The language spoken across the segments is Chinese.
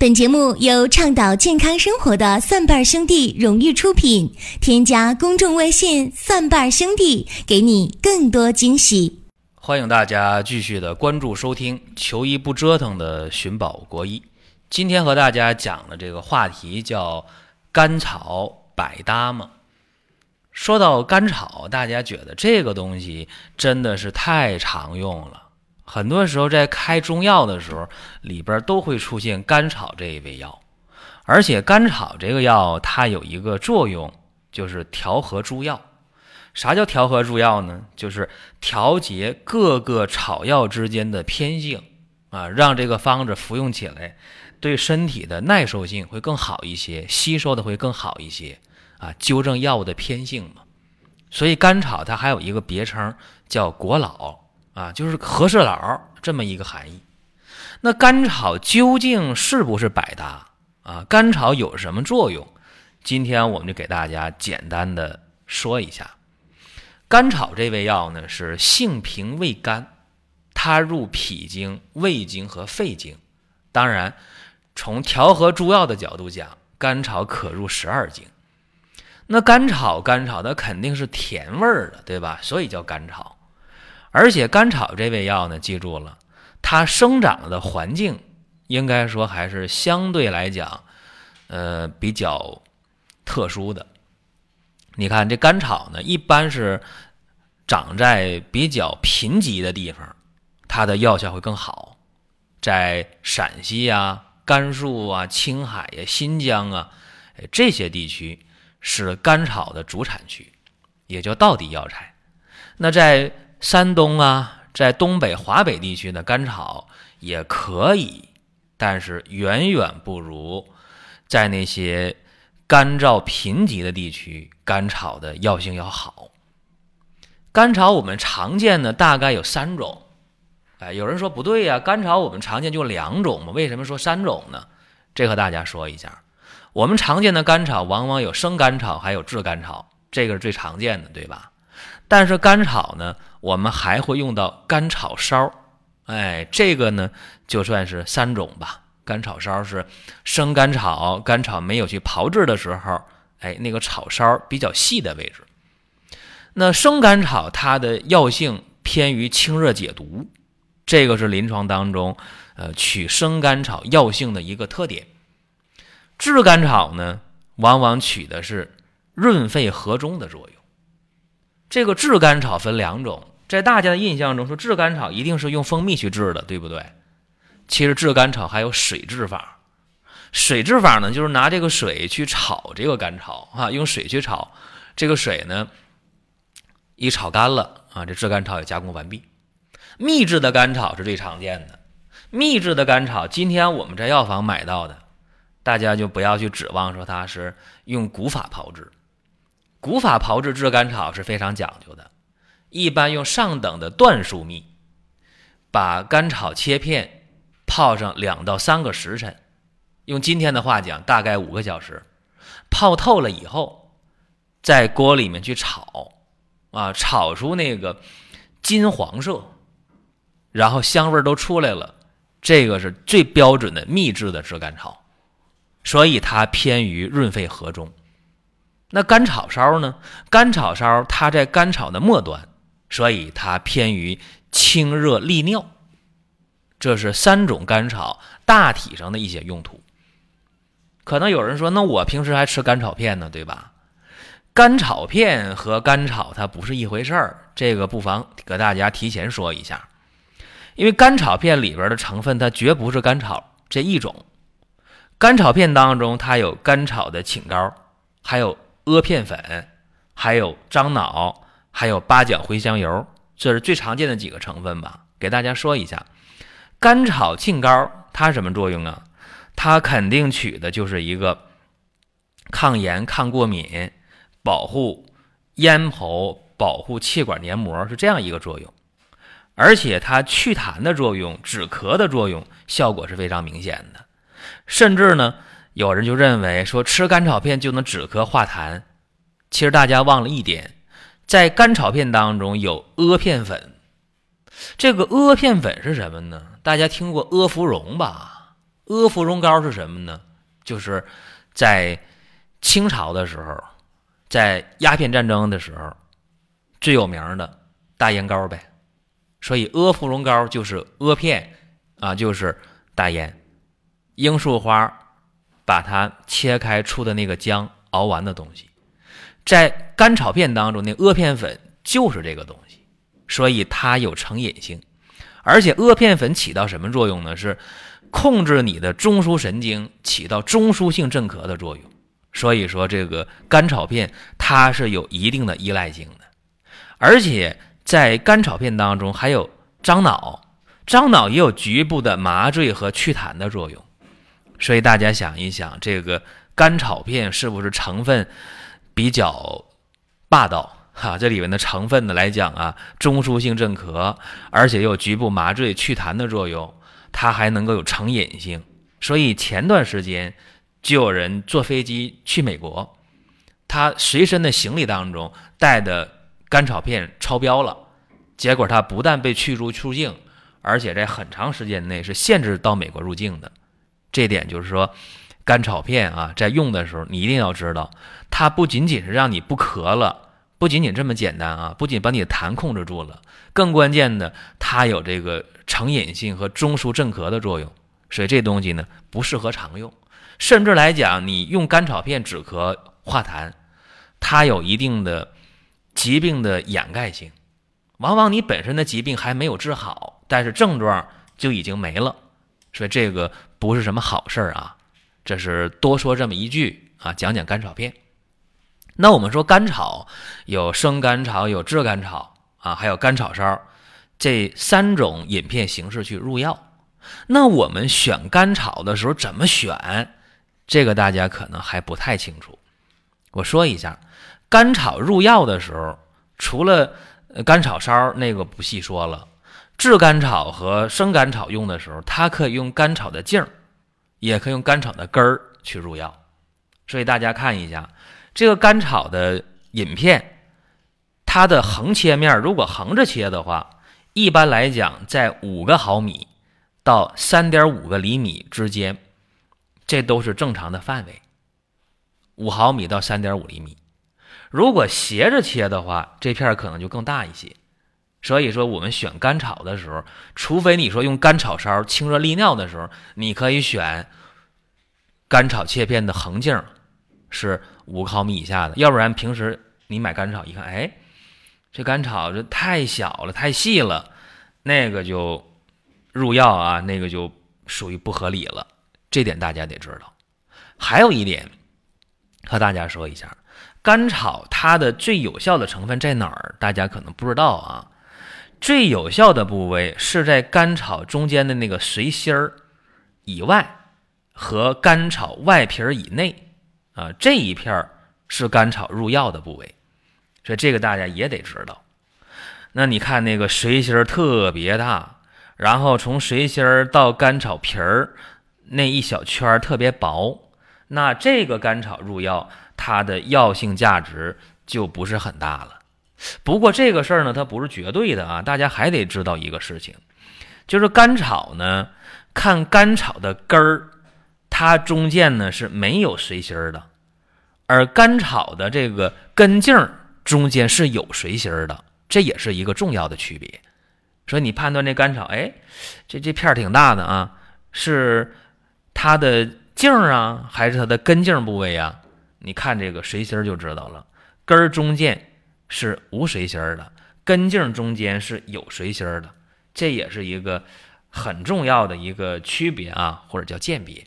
本节目由倡导健康生活的蒜瓣兄弟荣誉出品。添加公众微信“蒜瓣兄弟”，给你更多惊喜。欢迎大家继续的关注收听“求医不折腾”的寻宝国医。今天和大家讲的这个话题叫“甘草百搭”吗？说到甘草，大家觉得这个东西真的是太常用了。很多时候在开中药的时候，里边都会出现甘草这一味药，而且甘草这个药它有一个作用，就是调和诸药。啥叫调和诸药呢？就是调节各个草药之间的偏性啊，让这个方子服用起来对身体的耐受性会更好一些，吸收的会更好一些啊，纠正药物的偏性嘛。所以甘草它还有一个别称叫国老。啊，就是和事佬这么一个含义。那甘草究竟是不是百搭啊？甘草有什么作用？今天我们就给大家简单的说一下。甘草这味药呢，是性平味甘，它入脾经、胃经和肺经。当然，从调和诸药的角度讲，甘草可入十二经。那甘草，甘草它肯定是甜味儿的，对吧？所以叫甘草。而且甘草这味药呢，记住了，它生长的环境应该说还是相对来讲，呃，比较特殊的。你看这甘草呢，一般是长在比较贫瘠的地方，它的药效会更好。在陕西啊、甘肃啊、青海呀、新疆啊，这些地区是甘草的主产区，也叫道地药材。那在山东啊，在东北、华北地区的甘草也可以，但是远远不如在那些干燥贫瘠的地区，甘草的药性要好。甘草我们常见的大概有三种，哎，有人说不对呀，甘草我们常见就两种嘛，为什么说三种呢？这和大家说一下，我们常见的甘草往往有生甘草，还有炙甘草，这个是最常见的，对吧？但是甘草呢？我们还会用到甘草烧，哎，这个呢就算是三种吧。甘草烧是生甘草，甘草没有去炮制的时候，哎，那个草梢比较细的位置。那生甘草它的药性偏于清热解毒，这个是临床当中呃取生甘草药性的一个特点。炙甘草呢，往往取的是润肺和中的作用。这个炙甘草分两种。在大家的印象中，说炙甘草一定是用蜂蜜去制的，对不对？其实炙甘草还有水制法。水制法呢，就是拿这个水去炒这个甘草啊，用水去炒，这个水呢一炒干了啊，这炙甘草也加工完毕。秘制的甘草是最常见的。秘制的甘草，今天我们在药房买到的，大家就不要去指望说它是用古法炮制。古法炮制炙甘草是非常讲究的。一般用上等的椴树蜜，把甘草切片，泡上两到三个时辰，用今天的话讲，大概五个小时，泡透了以后，在锅里面去炒，啊，炒出那个金黄色，然后香味都出来了，这个是最标准的秘制的炙甘草，所以它偏于润肺和中。那甘草烧呢？甘草烧它在甘草的末端。所以它偏于清热利尿，这是三种甘草大体上的一些用途。可能有人说，那我平时还吃甘草片呢，对吧？甘草片和甘草它不是一回事儿，这个不妨给大家提前说一下。因为甘草片里边的成分它绝不是甘草这一种，甘草片当中它有甘草的浸膏，还有阿片粉，还有樟脑。还有八角茴香油，这是最常见的几个成分吧？给大家说一下，甘草浸膏它什么作用啊？它肯定取的就是一个抗炎、抗过敏、保护咽喉、保护气管黏膜，是这样一个作用。而且它祛痰的作用、止咳的作用，效果是非常明显的。甚至呢，有人就认为说吃甘草片就能止咳化痰，其实大家忘了一点。在甘草片当中有阿片粉，这个阿片粉是什么呢？大家听过阿芙蓉吧？阿芙蓉膏是什么呢？就是在清朝的时候，在鸦片战争的时候最有名的大烟膏呗。所以阿芙蓉膏就是阿片啊，就是大烟。罂粟花把它切开出的那个浆熬完的东西，在干炒片当中，那阿片粉就是这个东西，所以它有成瘾性。而且阿片粉起到什么作用呢？是控制你的中枢神经，起到中枢性镇咳的作用。所以说，这个干炒片它是有一定的依赖性的，而且在干炒片当中还有樟脑，樟脑也有局部的麻醉和祛痰的作用。所以大家想一想，这个干炒片是不是成分比较霸道？哈，这里面的成分呢来讲啊，中枢性镇咳，而且有局部麻醉祛痰的作用，它还能够有成瘾性。所以前段时间就有人坐飞机去美国，他随身的行李当中带的干草片超标了，结果他不但被驱逐出境，而且在很长时间内是限制到美国入境的。这点就是说，干炒片啊，在用的时候你一定要知道，它不仅仅是让你不咳了，不仅仅这么简单啊，不仅把你的痰控制住了，更关键的，它有这个成瘾性和中枢镇咳的作用，所以这东西呢？不适合常用，甚至来讲，你用干炒片止咳化痰，它有一定的疾病的掩盖性，往往你本身的疾病还没有治好，但是症状就已经没了。所以这个不是什么好事儿啊，这是多说这么一句啊，讲讲甘草片。那我们说甘草有生甘草，有炙甘草啊，还有甘草烧这三种饮片形式去入药。那我们选甘草的时候怎么选？这个大家可能还不太清楚。我说一下，甘草入药的时候，除了甘草烧那个不细说了。炙甘草和生甘草用的时候，它可以用甘草的茎儿，也可以用甘草的根儿去入药。所以大家看一下这个甘草的饮片，它的横切面如果横着切的话，一般来讲在五个毫米到三点五个厘米之间，这都是正常的范围。五毫米到三点五厘米，如果斜着切的话，这片可能就更大一些。所以说，我们选干炒的时候，除非你说用干炒烧清热利尿的时候，你可以选干炒切片的横径是五毫米以下的。要不然，平时你买干炒一看，哎，这干炒这太小了，太细了，那个就入药啊，那个就属于不合理了。这点大家得知道。还有一点，和大家说一下，干炒它的最有效的成分在哪儿？大家可能不知道啊。最有效的部位是在甘草中间的那个髓心儿以外和甘草外皮儿以内啊，这一片儿是甘草入药的部位，所以这个大家也得知道。那你看那个髓心儿特别大，然后从髓心儿到甘草皮儿那一小圈儿特别薄，那这个甘草入药它的药性价值就不是很大了。不过这个事儿呢，它不是绝对的啊，大家还得知道一个事情，就是甘草呢，看甘草的根儿，它中间呢是没有髓心儿的，而甘草的这个根茎中间是有髓心儿的，这也是一个重要的区别。所以你判断这甘草，哎，这这片儿挺大的啊，是它的茎啊，还是它的根茎部位啊？你看这个髓心儿就知道了，根儿中间。是无髓心儿的根茎中间是有髓心儿的，这也是一个很重要的一个区别啊，或者叫鉴别。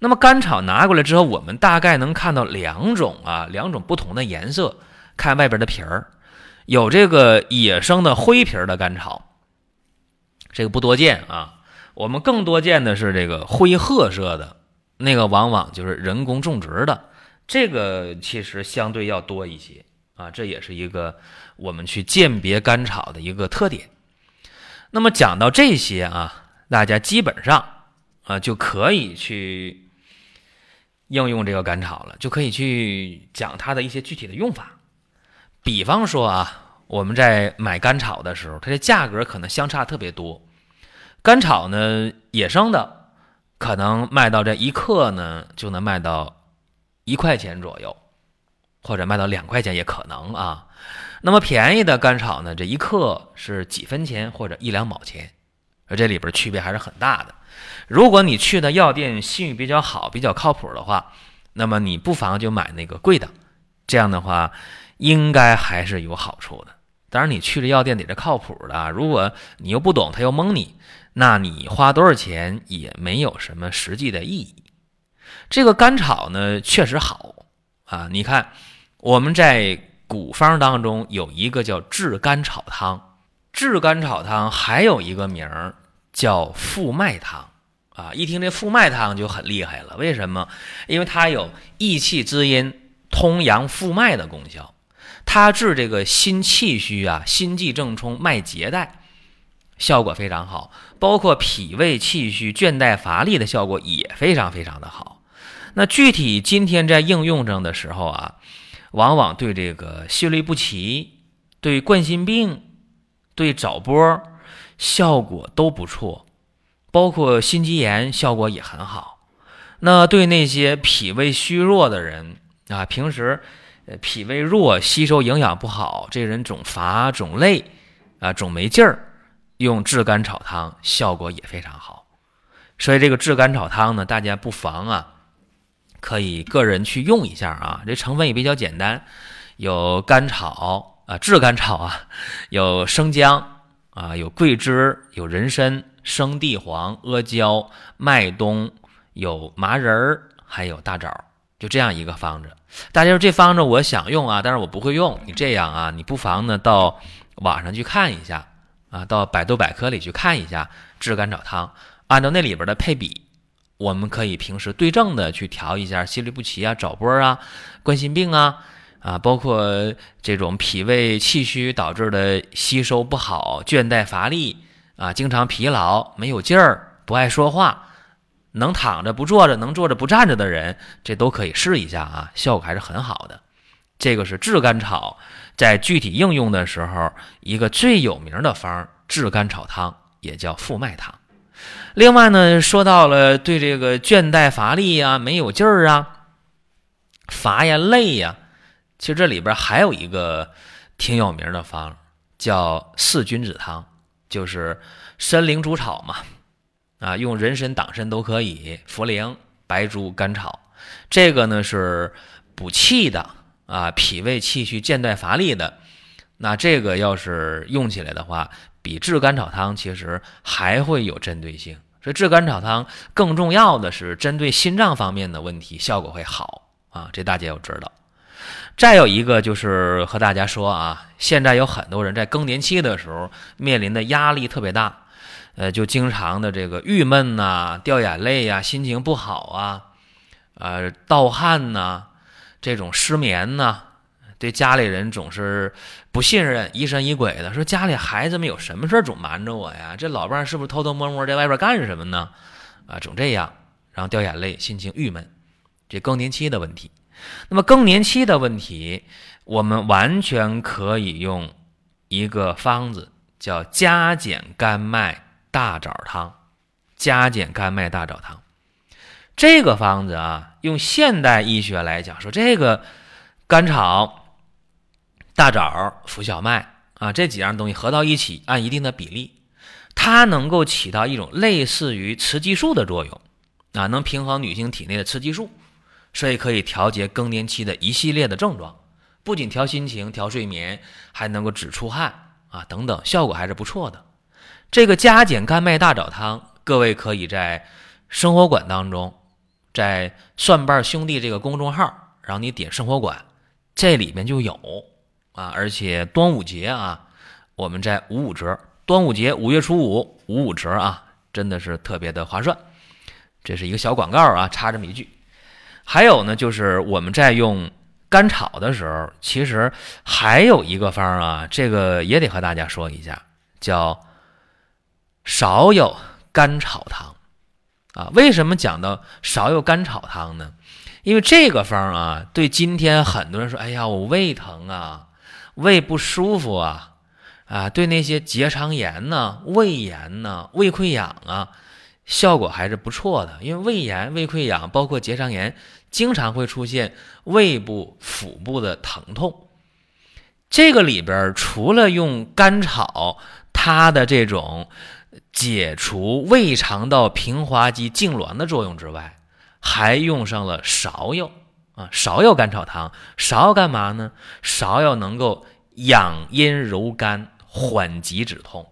那么干草拿过来之后，我们大概能看到两种啊，两种不同的颜色。看外边的皮儿，有这个野生的灰皮儿的干草，这个不多见啊。我们更多见的是这个灰褐色的，那个往往就是人工种植的，这个其实相对要多一些。啊，这也是一个我们去鉴别干炒的一个特点。那么讲到这些啊，大家基本上啊就可以去应用这个干炒了，就可以去讲它的一些具体的用法。比方说啊，我们在买干炒的时候，它的价格可能相差特别多。干炒呢，野生的可能卖到这一克呢，就能卖到一块钱左右，或者卖到两块钱也可能啊。那么便宜的甘草呢，这一克是几分钱或者一两毛钱，而这里边区别还是很大的。如果你去的药店信誉比较好、比较靠谱的话，那么你不妨就买那个贵的，这样的话应该还是有好处的。当然，你去的药店得是靠谱的，如果你又不懂，他又蒙你。那你花多少钱也没有什么实际的意义。这个甘草呢，确实好啊。你看，我们在古方当中有一个叫炙甘草汤，炙甘草汤还有一个名儿叫复脉汤啊。一听这复脉汤就很厉害了，为什么？因为它有益气滋阴、通阳复脉的功效，它治这个心气虚啊、心悸正冲、脉结带。效果非常好，包括脾胃气虚、倦怠乏力的效果也非常非常的好。那具体今天在应用上的时候啊，往往对这个心律不齐、对冠心病、对早搏效果都不错，包括心肌炎效果也很好。那对那些脾胃虚弱的人啊，平时呃脾胃弱、吸收营养不好，这人总乏总累啊，总没劲儿。用炙甘草汤效果也非常好，所以这个炙甘草汤呢，大家不妨啊，可以个人去用一下啊。这成分也比较简单，有甘草啊，炙甘草啊，有生姜啊，有桂枝，有人参、生地黄、阿胶、麦冬，有麻仁儿，还有大枣，就这样一个方子。大家说这方子我想用啊，但是我不会用。你这样啊，你不妨呢到网上去看一下。啊，到百度百科里去看一下炙甘草汤，按照那里边的配比，我们可以平时对症的去调一下心律不齐啊、早搏啊、冠心病啊啊，包括这种脾胃气虚导致的吸收不好、倦怠乏力啊、经常疲劳、没有劲儿、不爱说话、能躺着不坐着、能坐着不站着的人，这都可以试一下啊，效果还是很好的。这个是炙甘草。在具体应用的时候，一个最有名的方炙甘草汤，也叫复脉汤。另外呢，说到了对这个倦怠乏力呀、没有劲儿啊、乏呀、累呀，其实这里边还有一个挺有名的方，叫四君子汤，就是参苓煮草嘛，啊，用人参、党参都可以，茯苓、白术、甘草，这个呢是补气的。啊，脾胃气虚、倦怠乏力的，那这个要是用起来的话，比炙甘草汤其实还会有针对性。所以炙甘草汤更重要的是针对心脏方面的问题，效果会好啊。这大家要知道。再有一个就是和大家说啊，现在有很多人在更年期的时候面临的压力特别大，呃，就经常的这个郁闷呐、掉眼泪呀、心情不好啊、呃、盗汗呐。这种失眠呐，对家里人总是不信任，疑神疑鬼的，说家里孩子们有什么事儿总瞒着我呀？这老伴儿是不是偷偷摸摸在外边干什么呢？啊，总这样，然后掉眼泪，心情郁闷，这更年期的问题。那么更年期的问题，我们完全可以用一个方子，叫加减甘麦大枣汤。加减甘麦大枣汤。这个方子啊，用现代医学来讲，说这个甘草、大枣、浮小麦啊这几样东西合到一起，按一定的比例，它能够起到一种类似于雌激素的作用啊，能平衡女性体内的雌激素，所以可以调节更年期的一系列的症状，不仅调心情、调睡眠，还能够止出汗啊等等，效果还是不错的。这个加减甘麦大枣汤，各位可以在生活馆当中。在蒜瓣兄弟这个公众号，然后你点生活馆，这里面就有啊，而且端午节啊，我们在五五折，端午节五月初五五五折啊，真的是特别的划算。这是一个小广告啊，插这么一句。还有呢，就是我们在用甘草的时候，其实还有一个方啊，这个也得和大家说一下，叫少有甘草汤。啊，为什么讲到少有甘草汤呢？因为这个方啊，对今天很多人说，哎呀，我胃疼啊，胃不舒服啊，啊，对那些结肠炎呐、胃炎呐、胃溃疡啊，效果还是不错的。因为胃炎、胃溃疡，包括结肠炎，经常会出现胃部、腹部的疼痛。这个里边除了用甘草，它的这种解除胃肠道平滑肌痉挛的作用之外，还用上了芍药啊，芍药甘草汤。芍药干嘛呢？芍药能够养阴柔肝，缓急止痛。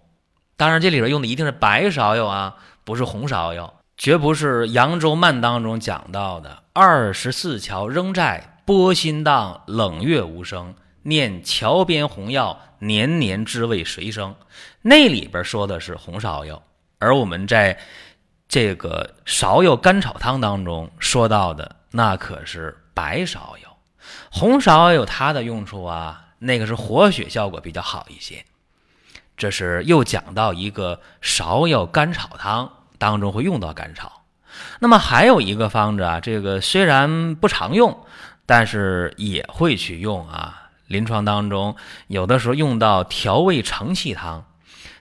当然，这里边用的一定是白芍药啊，不是红芍药，绝不是《扬州慢》当中讲到的“二十四桥仍在，波心荡，冷月无声。念桥边红药，年年知味谁生？”那里边说的是红芍药，而我们在这个芍药甘草汤当中说到的，那可是白芍药。红芍有它的用处啊，那个是活血效果比较好一些。这是又讲到一个芍药甘草汤当中会用到甘草，那么还有一个方子啊，这个虽然不常用，但是也会去用啊。临床当中有的时候用到调味承气汤，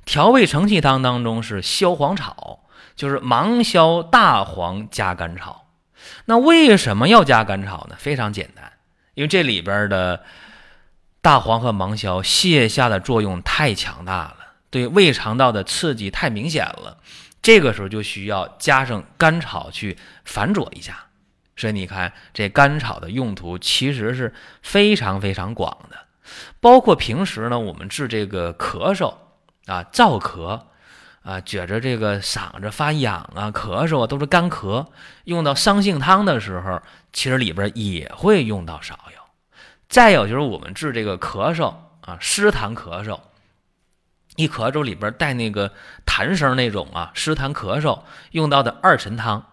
调味承气汤当中是消黄草，就是芒硝、大黄加甘草。那为什么要加甘草呢？非常简单，因为这里边的。大黄和芒硝泻下的作用太强大了，对胃肠道的刺激太明显了，这个时候就需要加上甘草去反佐一下。所以你看，这甘草的用途其实是非常非常广的，包括平时呢，我们治这个咳嗽啊、燥咳啊，觉着这个嗓子发痒啊、咳嗽啊，都是干咳，用到桑杏汤的时候，其实里边也会用到芍药。再有就是我们治这个咳嗽啊，湿痰咳嗽，一咳嗽里边带那个痰声那种啊，湿痰咳嗽用到的二陈汤，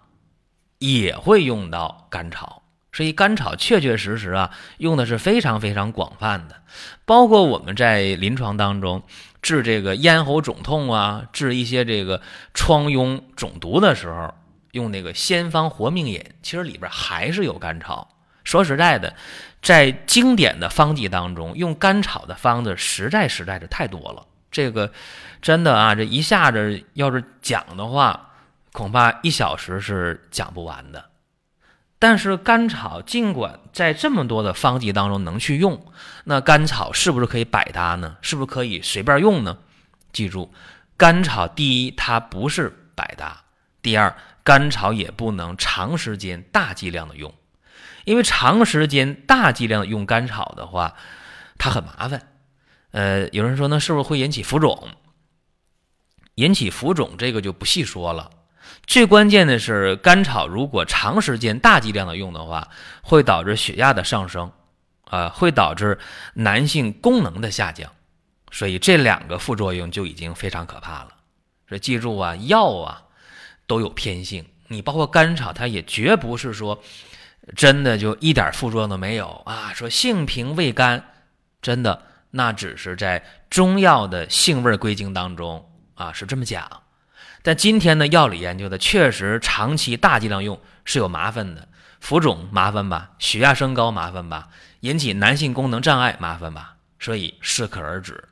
也会用到甘草。所以甘草确确实实啊，用的是非常非常广泛的。包括我们在临床当中治这个咽喉肿痛啊，治一些这个疮痈肿毒的时候，用那个仙方活命饮，其实里边还是有甘草。说实在的。在经典的方剂当中，用甘草的方子实在实在是太多了。这个真的啊，这一下子要是讲的话，恐怕一小时是讲不完的。但是甘草尽管在这么多的方剂当中能去用，那甘草是不是可以百搭呢？是不是可以随便用呢？记住，甘草第一它不是百搭，第二甘草也不能长时间大剂量的用。因为长时间大剂量用甘草的话，它很麻烦。呃，有人说那是不是会引起浮肿？引起浮肿这个就不细说了。最关键的是，甘草如果长时间大剂量的用的话，会导致血压的上升，啊，会导致男性功能的下降。所以这两个副作用就已经非常可怕了。所以记住啊，药啊都有偏性，你包括甘草，它也绝不是说。真的就一点副作用都没有啊！说性平味甘，真的那只是在中药的性味归经当中啊是这么讲。但今天的药理研究的确实长期大剂量用是有麻烦的，浮肿麻烦吧，血压升高麻烦吧，引起男性功能障碍麻烦吧，所以适可而止。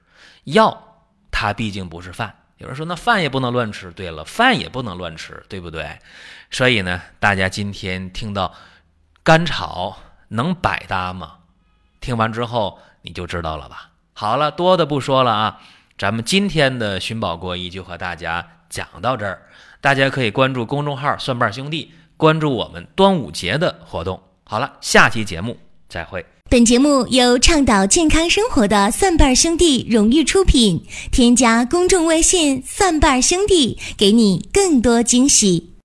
药它毕竟不是饭，有人说那饭也不能乱吃。对了，饭也不能乱吃，对不对？所以呢，大家今天听到。甘草能百搭吗？听完之后你就知道了吧。好了，多的不说了啊，咱们今天的寻宝国医就和大家讲到这儿。大家可以关注公众号“蒜瓣兄弟”，关注我们端午节的活动。好了，下期节目再会。本节目由倡导健康生活的蒜瓣兄弟荣誉出品，添加公众微信“蒜瓣兄弟”，给你更多惊喜。